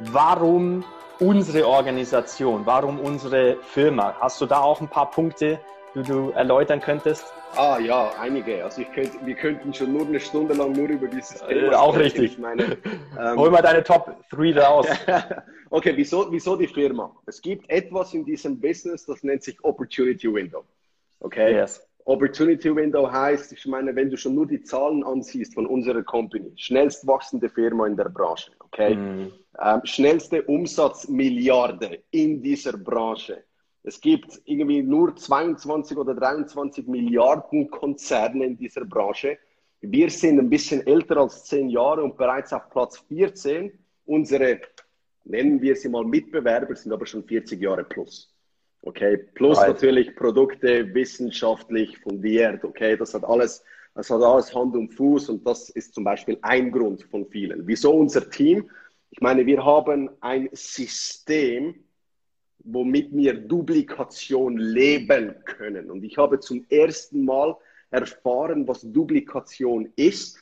warum unsere Organisation, warum unsere Firma? Hast du da auch ein paar Punkte, die du erläutern könntest? Ah ja, einige. Also ich könnte, wir könnten schon nur eine Stunde lang nur über dieses Thema äh, Auch richtig. Ich meine, ähm, Hol mal deine Top 3 raus. okay, wieso, wieso die Firma? Es gibt etwas in diesem Business, das nennt sich Opportunity Window. Okay? Yes. Opportunity Window heißt, ich meine, wenn du schon nur die Zahlen ansiehst von unserer Company, schnellst wachsende Firma in der Branche, okay? Mm. Ähm, schnellste Umsatzmilliarde in dieser Branche. Es gibt irgendwie nur 22 oder 23 Milliarden Konzerne in dieser Branche. Wir sind ein bisschen älter als 10 Jahre und bereits auf Platz 14. Unsere, nennen wir sie mal Mitbewerber, sind aber schon 40 Jahre plus. Okay, plus right. natürlich Produkte wissenschaftlich fundiert. Okay, das hat alles, das hat alles Hand und Fuß und das ist zum Beispiel ein Grund von vielen. Wieso unser Team? Ich meine, wir haben ein System, womit wir Duplikation leben können. Und ich habe zum ersten Mal erfahren, was Duplikation ist,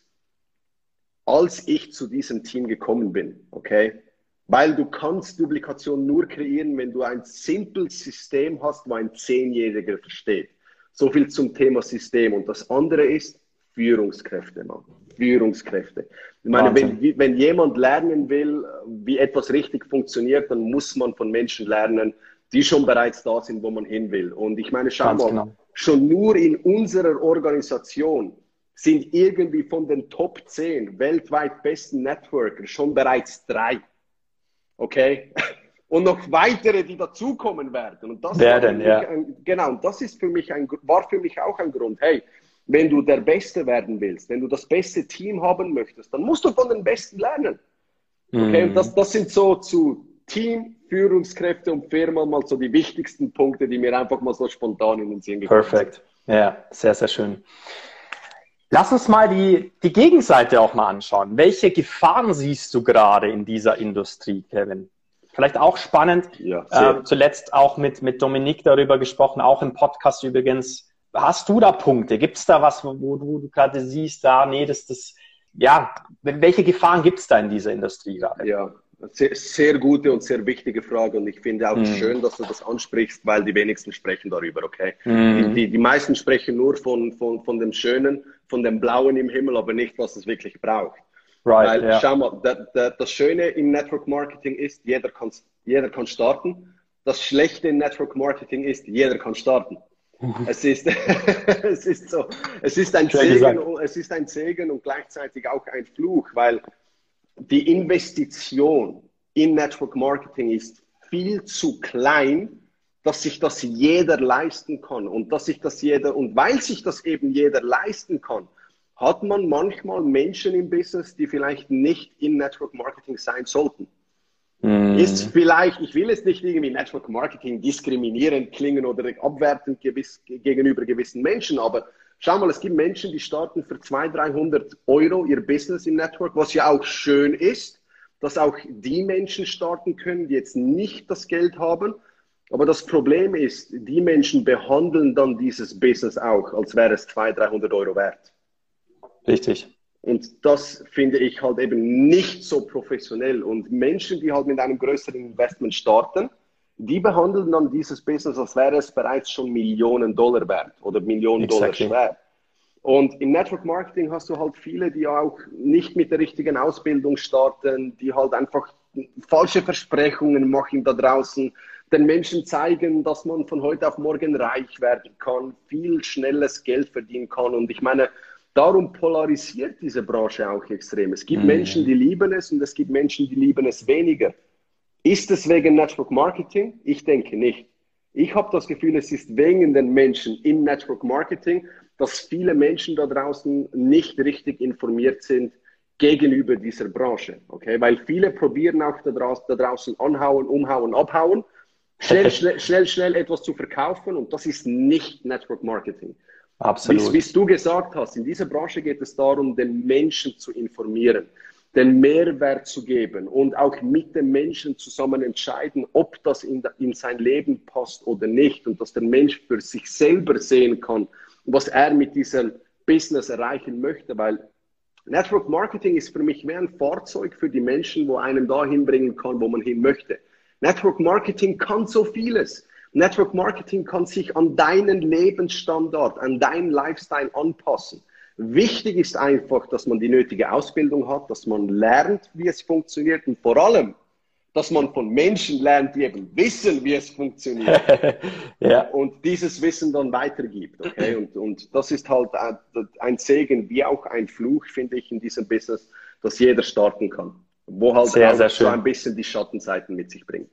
als ich zu diesem Team gekommen bin. Okay? Weil du kannst Duplikation nur kreieren, wenn du ein simples System hast, wo ein Zehnjähriger versteht. So viel zum Thema System. Und das andere ist Führungskräfte, Mann. Führungskräfte. Ich meine, wenn, wenn jemand lernen will, wie etwas richtig funktioniert, dann muss man von Menschen lernen, die schon bereits da sind, wo man hin will. Und ich meine, schau mal, genau. schon nur in unserer Organisation sind irgendwie von den Top 10 weltweit besten Networker schon bereits drei. Okay? Und noch weitere, die dazukommen werden. Und das werden, ja. Ein, genau, und das ist für mich ein, war für mich auch ein Grund. Hey, wenn du der Beste werden willst, wenn du das beste Team haben möchtest, dann musst du von den Besten lernen. Okay, und das, das sind so zu Team, Führungskräfte und Firma mal so die wichtigsten Punkte, die mir einfach mal so spontan in den Sinn gekommen sind. Perfekt. Ja, sehr, sehr schön. Lass uns mal die, die Gegenseite auch mal anschauen. Welche Gefahren siehst du gerade in dieser Industrie, Kevin? Vielleicht auch spannend, ja, äh, zuletzt auch mit, mit Dominik darüber gesprochen, auch im Podcast übrigens. Hast du da Punkte? Gibt es da was, wo, wo du gerade siehst, da, nee, das, das, ja, welche Gefahren gibt es da in dieser Industrie gerade? Ja, sehr, sehr, gute und sehr wichtige Frage und ich finde auch mhm. schön, dass du das ansprichst, weil die wenigsten sprechen darüber, okay? Mhm. Die, die, meisten sprechen nur von, von, von dem Schönen, von dem Blauen im Himmel, aber nicht, was es wirklich braucht. Right, weil, yeah. schau mal, da, da, das Schöne im Network Marketing ist, jeder kann, jeder kann starten. Das Schlechte im Network Marketing ist, jeder kann starten. Es ist, es ist so, es ist ein Segen, es ist ein Segen und gleichzeitig auch ein Fluch, weil die Investition in Network Marketing ist viel zu klein, dass sich das jeder leisten kann und dass sich das jeder und weil sich das eben jeder leisten kann, hat man manchmal Menschen im Business, die vielleicht nicht in Network Marketing sein sollten. Mm. Ist vielleicht, ich will es nicht irgendwie Network Marketing diskriminierend klingen oder abwertend gewiss, gegenüber gewissen Menschen, aber Schau mal, es gibt Menschen, die starten für 200, 300 Euro ihr Business im Network, was ja auch schön ist, dass auch die Menschen starten können, die jetzt nicht das Geld haben. Aber das Problem ist, die Menschen behandeln dann dieses Business auch, als wäre es 200, 300 Euro wert. Richtig. Und das finde ich halt eben nicht so professionell. Und Menschen, die halt mit einem größeren Investment starten, die behandeln dann dieses Business, als wäre es bereits schon Millionen Dollar wert oder Millionen exactly. Dollar schwer. Und im Network Marketing hast du halt viele, die auch nicht mit der richtigen Ausbildung starten, die halt einfach falsche Versprechungen machen da draußen, den Menschen zeigen, dass man von heute auf morgen reich werden kann, viel schnelles Geld verdienen kann. Und ich meine, darum polarisiert diese Branche auch extrem. Es gibt mm. Menschen, die lieben es und es gibt Menschen, die lieben es weniger. Ist es wegen Network Marketing? Ich denke nicht. Ich habe das Gefühl, es ist wegen den Menschen im Network Marketing, dass viele Menschen da draußen nicht richtig informiert sind gegenüber dieser Branche. Okay? Weil viele probieren auch da draußen, da draußen anhauen, umhauen, abhauen, schnell, schnell, schnell, schnell etwas zu verkaufen und das ist nicht Network Marketing. Absolut. Wie, wie du gesagt hast, in dieser Branche geht es darum, den Menschen zu informieren den Mehrwert zu geben und auch mit dem Menschen zusammen entscheiden, ob das in, in, sein Leben passt oder nicht und dass der Mensch für sich selber sehen kann, was er mit diesem Business erreichen möchte, weil Network Marketing ist für mich mehr ein Fahrzeug für die Menschen, wo einem dahin bringen kann, wo man hin möchte. Network Marketing kann so vieles. Network Marketing kann sich an deinen Lebensstandard, an deinen Lifestyle anpassen. Wichtig ist einfach, dass man die nötige Ausbildung hat, dass man lernt, wie es funktioniert und vor allem, dass man von Menschen lernt, die eben wissen, wie es funktioniert. ja. Und dieses Wissen dann weitergibt. Okay? Und, und das ist halt ein Segen wie auch ein Fluch, finde ich, in diesem Business, dass jeder starten kann. Wo halt sehr, sehr so ein bisschen die Schattenseiten mit sich bringt.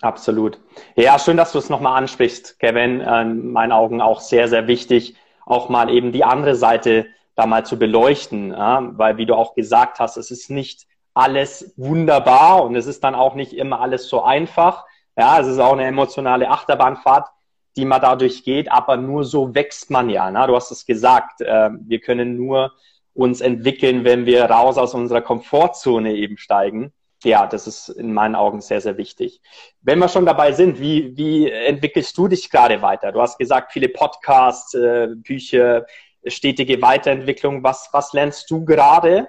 Absolut. Ja, schön, dass du es nochmal ansprichst, Kevin. In meinen Augen auch sehr, sehr wichtig, auch mal eben die andere Seite da mal zu beleuchten. Ja? Weil, wie du auch gesagt hast, es ist nicht alles wunderbar und es ist dann auch nicht immer alles so einfach. Ja, es ist auch eine emotionale Achterbahnfahrt, die man dadurch geht, aber nur so wächst man ja. Ne? Du hast es gesagt, äh, wir können nur uns entwickeln, wenn wir raus aus unserer Komfortzone eben steigen. Ja, das ist in meinen Augen sehr, sehr wichtig. Wenn wir schon dabei sind, wie, wie entwickelst du dich gerade weiter? Du hast gesagt, viele Podcasts, äh, Bücher, stetige Weiterentwicklung. Was, was lernst du gerade?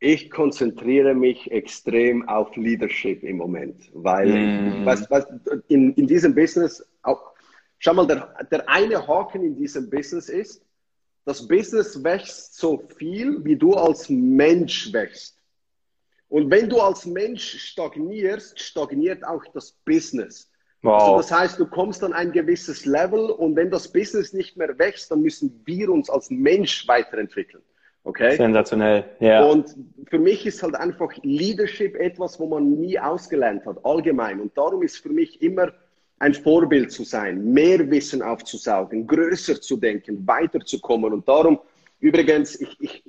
ich konzentriere mich extrem auf Leadership im Moment, weil mm. was, was, in, in diesem Business, auch, schau mal, der, der eine Haken in diesem Business ist, das Business wächst so viel, wie du als Mensch wächst. Und wenn du als Mensch stagnierst, stagniert auch das Business. Wow. Also das heißt, du kommst an ein gewisses Level und wenn das Business nicht mehr wächst, dann müssen wir uns als Mensch weiterentwickeln. Okay? Sensationell, ja. Und für mich ist halt einfach Leadership etwas, wo man nie ausgelernt hat, allgemein. Und darum ist für mich immer ein Vorbild zu sein, mehr Wissen aufzusaugen, größer zu denken, weiterzukommen. Und darum, übrigens, ich, ich,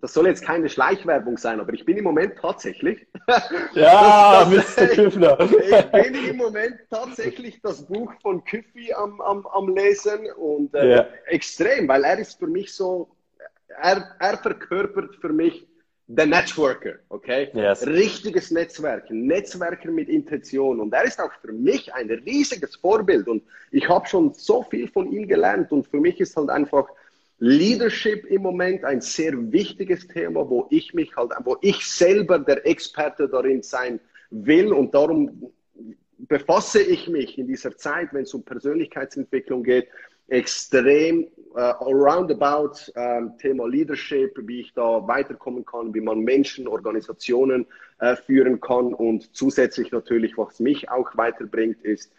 das soll jetzt keine Schleichwerbung sein, aber ich bin im Moment tatsächlich. Ja, das, Mr. Küffner. Ich bin im Moment tatsächlich das Buch von Küffi am, am, am Lesen und äh, yeah. extrem, weil er ist für mich so er, er verkörpert für mich der Networker, okay? Yes. Richtiges Netzwerk, Netzwerker mit Intention. Und er ist auch für mich ein riesiges Vorbild. Und ich habe schon so viel von ihm gelernt. Und für mich ist halt einfach Leadership im Moment ein sehr wichtiges Thema, wo ich mich halt, wo ich selber der Experte darin sein will. Und darum befasse ich mich in dieser Zeit, wenn es um Persönlichkeitsentwicklung geht, extrem äh, roundabout äh, Thema Leadership, wie ich da weiterkommen kann, wie man Menschen, Organisationen äh, führen kann und zusätzlich natürlich, was mich auch weiterbringt, ist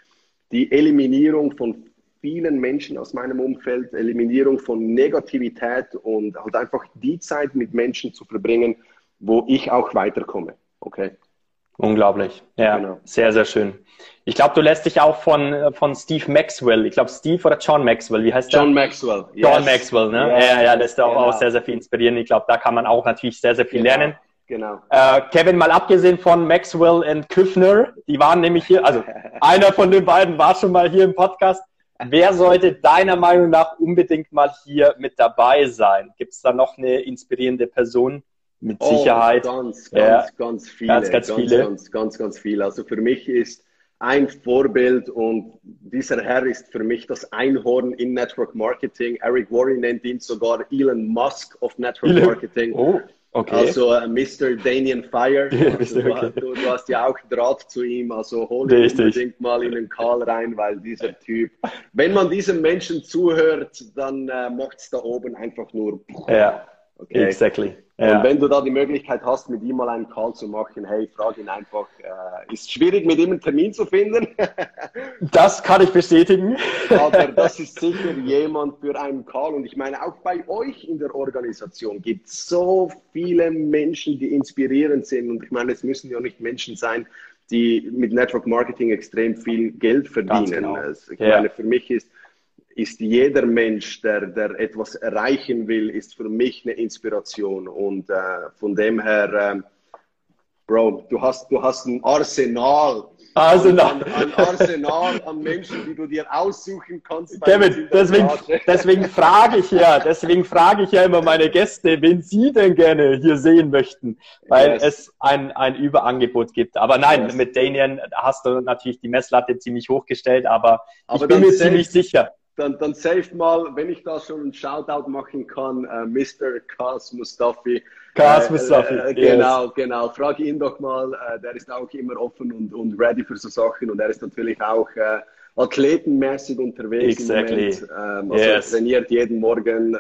die Eliminierung von vielen Menschen aus meinem Umfeld, Eliminierung von Negativität und halt einfach die Zeit mit Menschen zu verbringen, wo ich auch weiterkomme. Okay. Unglaublich. Ja, genau. sehr, sehr schön. Ich glaube, du lässt dich auch von, von Steve Maxwell, ich glaube Steve oder John Maxwell, wie heißt der? John Maxwell. John yes. Maxwell, ne? Yes. Ja, ja, lässt auch, genau. auch sehr, sehr viel inspirieren. Ich glaube, da kann man auch natürlich sehr, sehr viel genau. lernen. Genau. Äh, Kevin, mal abgesehen von Maxwell und Küffner, die waren nämlich hier, also einer von den beiden war schon mal hier im Podcast. Wer sollte deiner Meinung nach unbedingt mal hier mit dabei sein? Gibt es da noch eine inspirierende Person? Mit oh, Sicherheit. Ganz, ganz, ja. ganz viele. Ganz, ganz, viele. Ganz, ganz, ganz viele. Also für mich ist ein Vorbild und dieser Herr ist für mich das Einhorn in Network Marketing. Eric Worre nennt ihn sogar Elon Musk of Network. Marketing. Oh, okay. Also äh, Mr. Daniel Fire. Also, okay. du, du, hast ja auch Draht zu ihm, also hol ihn unbedingt mal in den Call rein, weil dieser Typ, wenn man diesem Menschen zuhört, dann äh, macht es da oben einfach nur. Ja, okay. exactly. Ja. Und wenn du da die Möglichkeit hast, mit ihm mal einen Call zu machen, hey, frag ihn einfach. Äh, ist schwierig, mit ihm einen Termin zu finden. das kann ich bestätigen. Aber das ist sicher jemand für einen Call. Und ich meine, auch bei euch in der Organisation gibt es so viele Menschen, die inspirierend sind. Und ich meine, es müssen ja nicht Menschen sein, die mit Network Marketing extrem viel Geld verdienen. Genau. Also ich ja. meine, für mich ist ist jeder Mensch, der, der etwas erreichen will, ist für mich eine Inspiration. Und äh, von dem her, äh, Bro, du hast, du hast ein Arsenal. Arsenal. Ein, ein Arsenal an Menschen, die du dir aussuchen kannst. Kevin, deswegen, deswegen frage ich ja, deswegen frage ich ja immer meine Gäste, wen sie denn gerne hier sehen möchten, weil yes. es ein, ein Überangebot gibt. Aber nein, yes. mit Daniel hast du natürlich die Messlatte ziemlich hochgestellt, aber, aber ich bin mir ziemlich sicher dann, dann safe mal, wenn ich da schon einen Shoutout machen kann, äh, Mr. Kas Mustafi. Kas äh, Mustafi. Äh, genau, yes. genau. Frage ihn doch mal. Äh, der ist auch immer offen und, und ready für so Sachen und er ist natürlich auch äh, athletenmäßig unterwegs exactly. Ähm, also yes. trainiert jeden Morgen äh,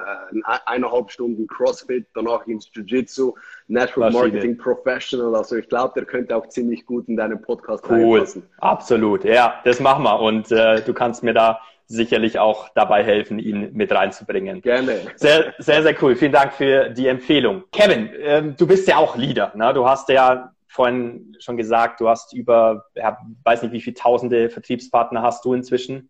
eineinhalb Stunden CrossFit, danach ins Jiu-Jitsu, Natural Marketing Professional. Also ich glaube, der könnte auch ziemlich gut in deinem Podcast cool. reinpassen. Absolut, ja, das machen wir. Und äh, du kannst mir da sicherlich auch dabei helfen, ihn mit reinzubringen. Gerne. Sehr, sehr, sehr cool. Vielen Dank für die Empfehlung. Kevin, ähm, du bist ja auch Leader. Ne? Du hast ja vorhin schon gesagt, du hast über, ja, weiß nicht, wie viele tausende Vertriebspartner hast du inzwischen?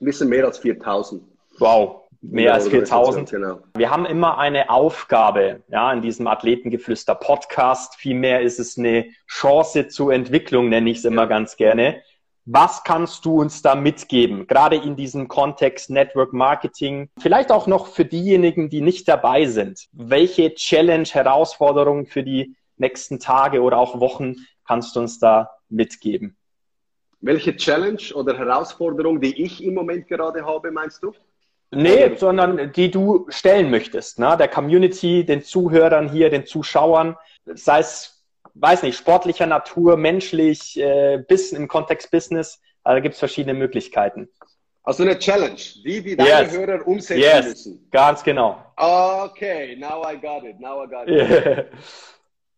Ein bisschen mehr als 4000. Wow, mehr als 4000. Genau. Wir haben immer eine Aufgabe, ja, in diesem Athletengeflüster Podcast. Vielmehr ist es eine Chance zur Entwicklung, nenne ich es immer ja. ganz gerne. Was kannst du uns da mitgeben, gerade in diesem Kontext Network Marketing? Vielleicht auch noch für diejenigen, die nicht dabei sind. Welche Challenge, Herausforderungen für die nächsten Tage oder auch Wochen kannst du uns da mitgeben? Welche Challenge oder Herausforderung, die ich im Moment gerade habe, meinst du? Nee, sondern die du stellen möchtest, ne? der Community, den Zuhörern hier, den Zuschauern, sei es, weiß nicht, sportlicher Natur, menschlich, äh, bis im Kontext Business, also da gibt es verschiedene Möglichkeiten. Also eine Challenge, die die deine yes. Hörer umsetzen yes. müssen. Ganz genau. Okay, now I got it, now I got it. Yeah.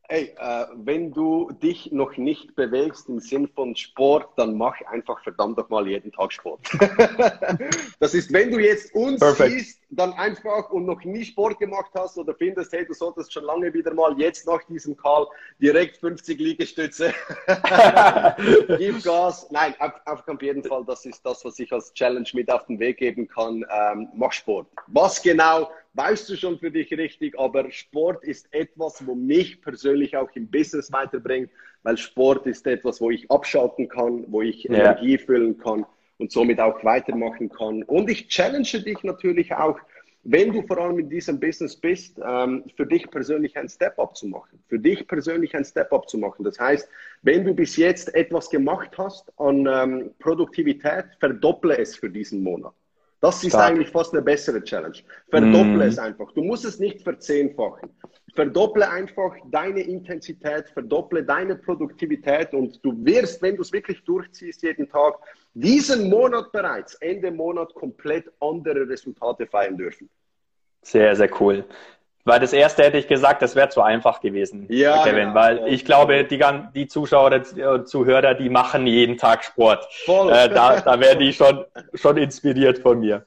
Ey, äh, wenn du dich noch nicht bewegst im Sinn von Sport, dann mach einfach verdammt doch mal jeden Tag Sport. das ist, wenn du jetzt uns Perfect. siehst, dann einfach und noch nie Sport gemacht hast oder findest, hey, du solltest schon lange wieder mal jetzt nach diesem Call direkt 50 Liegestütze. Gib Gas. Nein, auf, auf jeden Fall, das ist das, was ich als Challenge mit auf den Weg geben kann. Ähm, mach Sport. Was genau? weißt du schon für dich richtig, aber Sport ist etwas, wo mich persönlich auch im Business weiterbringt, weil Sport ist etwas, wo ich abschalten kann, wo ich ja. Energie füllen kann und somit auch weitermachen kann. Und ich challenge dich natürlich auch, wenn du vor allem in diesem Business bist, ähm, für dich persönlich ein Step-up zu machen. Für dich persönlich ein Step-up zu machen. Das heißt, wenn du bis jetzt etwas gemacht hast an ähm, Produktivität, verdopple es für diesen Monat. Das ist Stark. eigentlich fast eine bessere Challenge. Verdopple mm. es einfach. Du musst es nicht verzehnfachen. Verdopple einfach deine Intensität, verdopple deine Produktivität und du wirst, wenn du es wirklich durchziehst jeden Tag, diesen Monat bereits, Ende Monat, komplett andere Resultate feiern dürfen. Sehr, sehr cool. Weil das erste hätte ich gesagt, das wäre zu einfach gewesen, ja, Kevin. Ja, weil ja, ich glaube, die, die Zuschauer und Zuhörer, die machen jeden Tag Sport. Voll. Äh, da, da werden die schon, schon inspiriert von mir.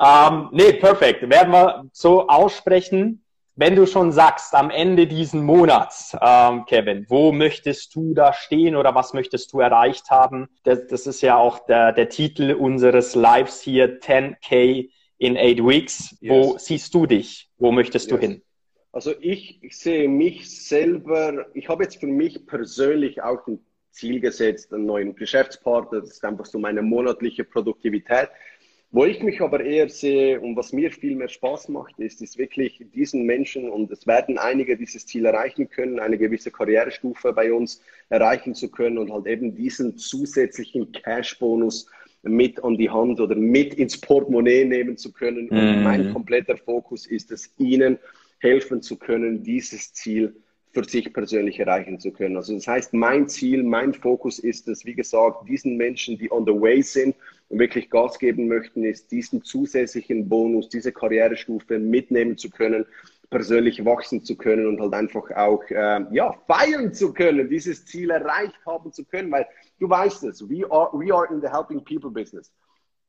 ähm, nee, perfekt. Werden wir so aussprechen. Wenn du schon sagst, am Ende diesen Monats, ähm, Kevin, wo möchtest du da stehen oder was möchtest du erreicht haben? Das, das ist ja auch der, der Titel unseres Lives hier, 10K in eight weeks. Yes. Wo siehst du dich? Wo möchtest yes. du hin? Also ich, ich sehe mich selber, ich habe jetzt für mich persönlich auch ein Ziel gesetzt, einen neuen Geschäftspartner. Das ist einfach so meine monatliche Produktivität. Wo ich mich aber eher sehe und was mir viel mehr Spaß macht, ist, ist wirklich diesen Menschen, und es werden einige dieses Ziel erreichen können, eine gewisse Karrierestufe bei uns erreichen zu können und halt eben diesen zusätzlichen Cash-Bonus mit an die Hand oder mit ins Portemonnaie nehmen zu können. Und mm. mein kompletter Fokus ist es, ihnen helfen zu können, dieses Ziel für sich persönlich erreichen zu können. Also das heißt, mein Ziel, mein Fokus ist es, wie gesagt, diesen Menschen, die on the way sind und wirklich Gas geben möchten, ist diesen zusätzlichen Bonus, diese Karrierestufe mitnehmen zu können, persönlich wachsen zu können und halt einfach auch äh, ja, feiern zu können, dieses Ziel erreicht haben zu können, weil du weißt es, we are, we are in the helping people business.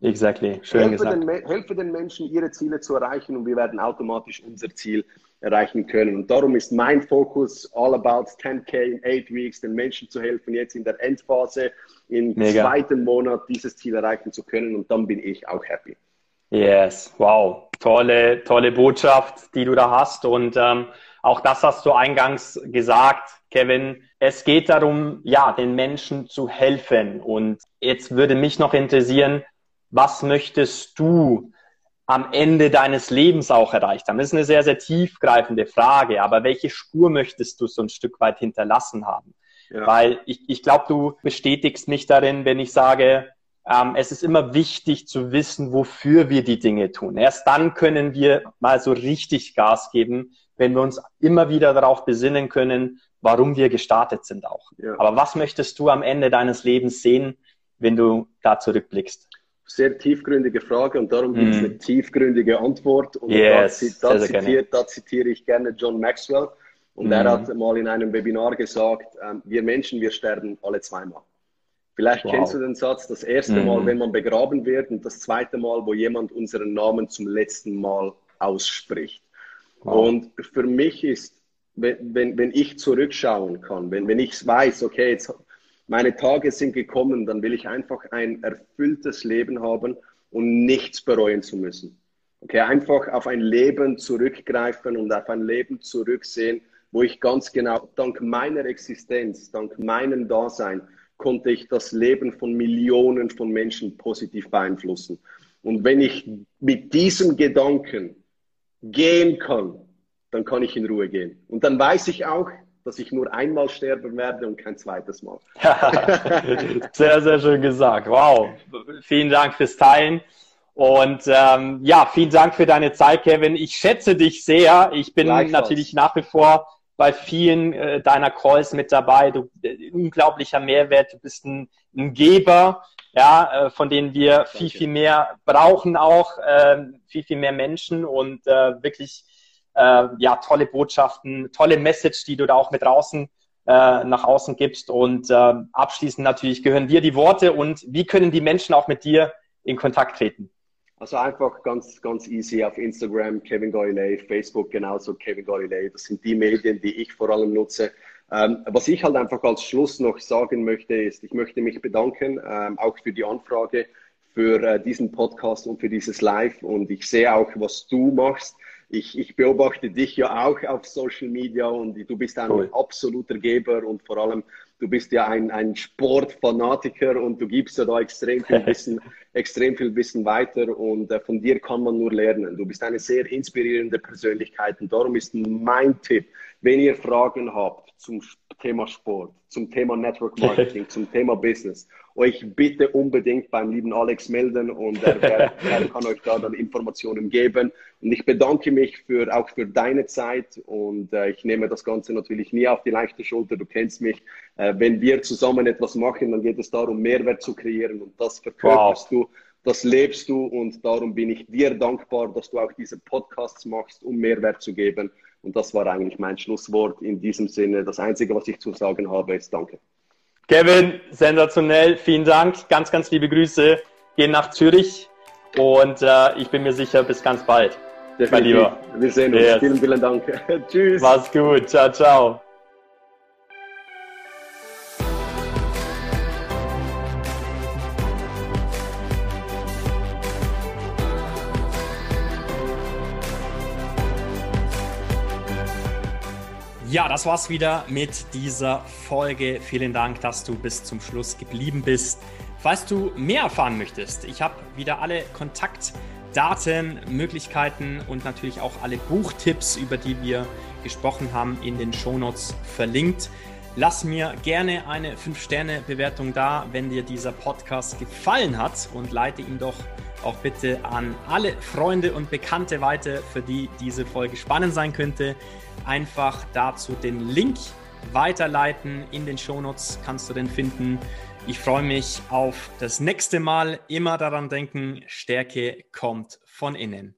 Exactly, schön helfe gesagt. Den, helfe den Menschen, ihre Ziele zu erreichen und wir werden automatisch unser Ziel erreichen können. Und darum ist mein Fokus all about 10K in 8 weeks, den Menschen zu helfen, jetzt in der Endphase, im Mega. zweiten Monat dieses Ziel erreichen zu können und dann bin ich auch happy. Yes, wow, tolle, tolle Botschaft, die du da hast und ähm, auch das hast du eingangs gesagt, Kevin. Es geht darum, ja, den Menschen zu helfen. Und jetzt würde mich noch interessieren, was möchtest du am Ende deines Lebens auch erreicht haben? Das ist eine sehr, sehr tiefgreifende Frage, aber welche Spur möchtest du so ein Stück weit hinterlassen haben? Ja. Weil ich, ich glaube, du bestätigst mich darin, wenn ich sage, ähm, es ist immer wichtig zu wissen, wofür wir die Dinge tun. Erst dann können wir mal so richtig Gas geben, wenn wir uns immer wieder darauf besinnen können, warum wir gestartet sind auch. Ja. Aber was möchtest du am Ende deines Lebens sehen, wenn du da zurückblickst? Sehr tiefgründige Frage und darum gibt es mm. eine tiefgründige Antwort. Und yes, da, da, sehr, zitiert, da, zitiere ich gerne John Maxwell. Und mm. er hat mal in einem Webinar gesagt, ähm, wir Menschen, wir sterben alle zweimal. Vielleicht wow. kennst du den Satz, das erste. Mal, wenn man begraben wird und das zweite Mal, wo jemand unseren Namen zum letzten Mal ausspricht. Wow. Und für mich ist, wenn, wenn, wenn ich zurückschauen kann, wenn, wenn ich weiß, okay, jetzt meine Tage sind gekommen, dann will ich einfach ein erfülltes Leben haben und nichts bereuen zu müssen. Okay, einfach auf ein Leben zurückgreifen und auf ein Leben zurücksehen, wo ich ganz genau, dank meiner Existenz, dank meinem Dasein, konnte ich das Leben von Millionen von Menschen positiv beeinflussen. Und wenn ich mit diesem Gedanken gehen kann, dann kann ich in Ruhe gehen. Und dann weiß ich auch, dass ich nur einmal sterben werde und kein zweites Mal. sehr, sehr schön gesagt. Wow. Vielen Dank fürs Teilen. Und ähm, ja, vielen Dank für deine Zeit, Kevin. Ich schätze dich sehr. Ich bin natürlich nach wie vor bei vielen äh, deiner Calls mit dabei. Du äh, unglaublicher Mehrwert. Du bist ein, ein Geber, ja, äh, von denen wir Danke. viel, viel mehr brauchen auch, äh, viel, viel mehr Menschen und äh, wirklich äh, ja, tolle Botschaften, tolle Message, die du da auch mit draußen äh, nach außen gibst. Und äh, abschließend natürlich gehören dir die Worte und wie können die Menschen auch mit dir in Kontakt treten? Also einfach ganz, ganz easy auf Instagram, Kevin Galilei, Facebook genauso Kevin Galilei. Das sind die Medien, die ich vor allem nutze. Ähm, was ich halt einfach als Schluss noch sagen möchte, ist, ich möchte mich bedanken, ähm, auch für die Anfrage, für äh, diesen Podcast und für dieses Live. Und ich sehe auch, was du machst ich, ich beobachte dich ja auch auf Social Media und du bist ein cool. absoluter Geber und vor allem du bist ja ein, ein Sportfanatiker und du gibst ja da extrem viel Wissen, extrem viel Wissen weiter und äh, von dir kann man nur lernen. Du bist eine sehr inspirierende Persönlichkeit und darum ist mein Tipp, wenn ihr Fragen habt zum Thema Sport, zum Thema Network Marketing, zum Thema Business, euch bitte unbedingt beim lieben Alex melden und er, er, er, kann euch da dann Informationen geben. Und ich bedanke mich für, auch für deine Zeit und äh, ich nehme das Ganze natürlich nie auf die leichte Schulter. Du kennst mich. Äh, wenn wir zusammen etwas machen, dann geht es darum, Mehrwert zu kreieren und das verkörperst wow. du. Das lebst du und darum bin ich dir dankbar, dass du auch diese Podcasts machst, um Mehrwert zu geben. Und das war eigentlich mein Schlusswort in diesem Sinne. Das Einzige, was ich zu sagen habe, ist Danke. Kevin, sensationell. Vielen Dank. Ganz, ganz liebe Grüße. Gehen nach Zürich und äh, ich bin mir sicher, bis ganz bald. Definitiv. Mein Lieber. Wir sehen uns. Yes. Vielen, vielen Dank. Tschüss. Mach's gut. Ciao, ciao. Das war's wieder mit dieser Folge. Vielen Dank, dass du bis zum Schluss geblieben bist. Falls du mehr erfahren möchtest, ich habe wieder alle Kontaktdaten, Möglichkeiten und natürlich auch alle Buchtipps, über die wir gesprochen haben, in den Shownotes verlinkt. Lass mir gerne eine 5-Sterne-Bewertung da, wenn dir dieser Podcast gefallen hat und leite ihn doch auch bitte an alle Freunde und Bekannte weiter, für die diese Folge spannend sein könnte einfach dazu den Link weiterleiten. In den Shownotes kannst du den finden. Ich freue mich auf das nächste Mal. Immer daran denken, Stärke kommt von innen.